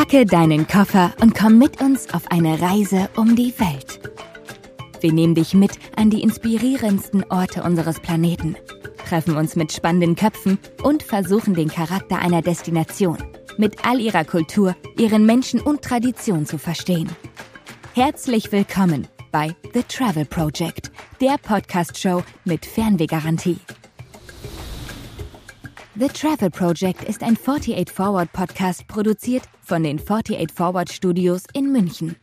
Packe deinen Koffer und komm mit uns auf eine Reise um die Welt. Wir nehmen dich mit an die inspirierendsten Orte unseres Planeten, treffen uns mit spannenden Köpfen und versuchen den Charakter einer Destination mit all ihrer Kultur, ihren Menschen und Tradition zu verstehen. Herzlich willkommen bei The Travel Project, der Podcast-Show mit Fernwehgarantie. The Travel Project ist ein 48 Forward Podcast produziert von den 48 Forward Studios in München.